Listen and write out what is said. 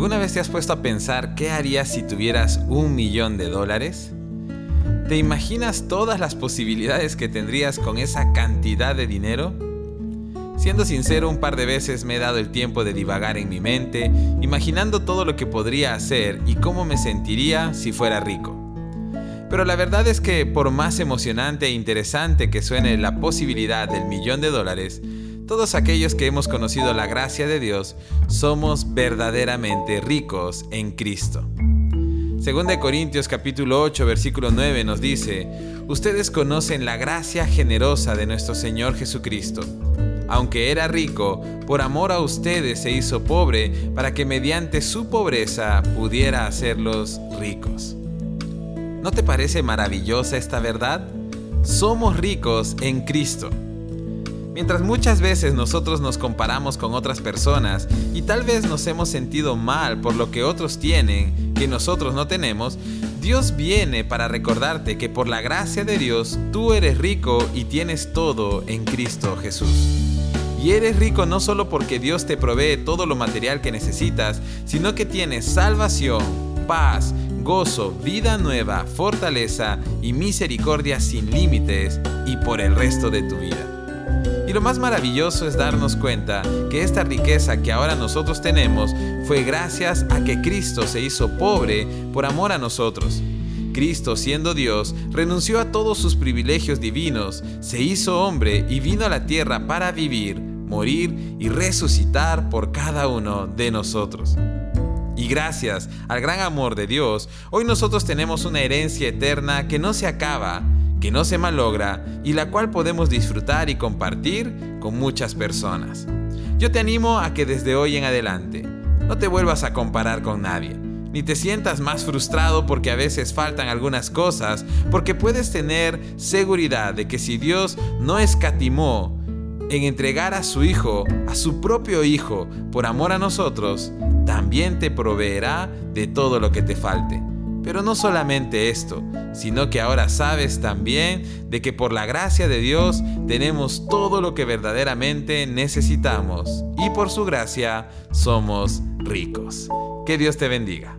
vez te has puesto a pensar qué harías si tuvieras un millón de dólares? ¿Te imaginas todas las posibilidades que tendrías con esa cantidad de dinero? Siendo sincero, un par de veces me he dado el tiempo de divagar en mi mente, imaginando todo lo que podría hacer y cómo me sentiría si fuera rico. Pero la verdad es que por más emocionante e interesante que suene la posibilidad del millón de dólares, todos aquellos que hemos conocido la gracia de Dios somos verdaderamente ricos en Cristo. Según de Corintios capítulo 8 versículo 9 nos dice, ustedes conocen la gracia generosa de nuestro Señor Jesucristo. Aunque era rico, por amor a ustedes se hizo pobre para que mediante su pobreza pudiera hacerlos ricos. ¿No te parece maravillosa esta verdad? Somos ricos en Cristo. Mientras muchas veces nosotros nos comparamos con otras personas y tal vez nos hemos sentido mal por lo que otros tienen que nosotros no tenemos, Dios viene para recordarte que por la gracia de Dios tú eres rico y tienes todo en Cristo Jesús. Y eres rico no solo porque Dios te provee todo lo material que necesitas, sino que tienes salvación, paz, gozo, vida nueva, fortaleza y misericordia sin límites y por el resto de tu vida. Y lo más maravilloso es darnos cuenta que esta riqueza que ahora nosotros tenemos fue gracias a que Cristo se hizo pobre por amor a nosotros. Cristo, siendo Dios, renunció a todos sus privilegios divinos, se hizo hombre y vino a la tierra para vivir, morir y resucitar por cada uno de nosotros. Y gracias al gran amor de Dios, hoy nosotros tenemos una herencia eterna que no se acaba que no se malogra y la cual podemos disfrutar y compartir con muchas personas. Yo te animo a que desde hoy en adelante no te vuelvas a comparar con nadie, ni te sientas más frustrado porque a veces faltan algunas cosas, porque puedes tener seguridad de que si Dios no escatimó en entregar a su Hijo, a su propio Hijo, por amor a nosotros, también te proveerá de todo lo que te falte. Pero no solamente esto, sino que ahora sabes también de que por la gracia de Dios tenemos todo lo que verdaderamente necesitamos y por su gracia somos ricos. Que Dios te bendiga.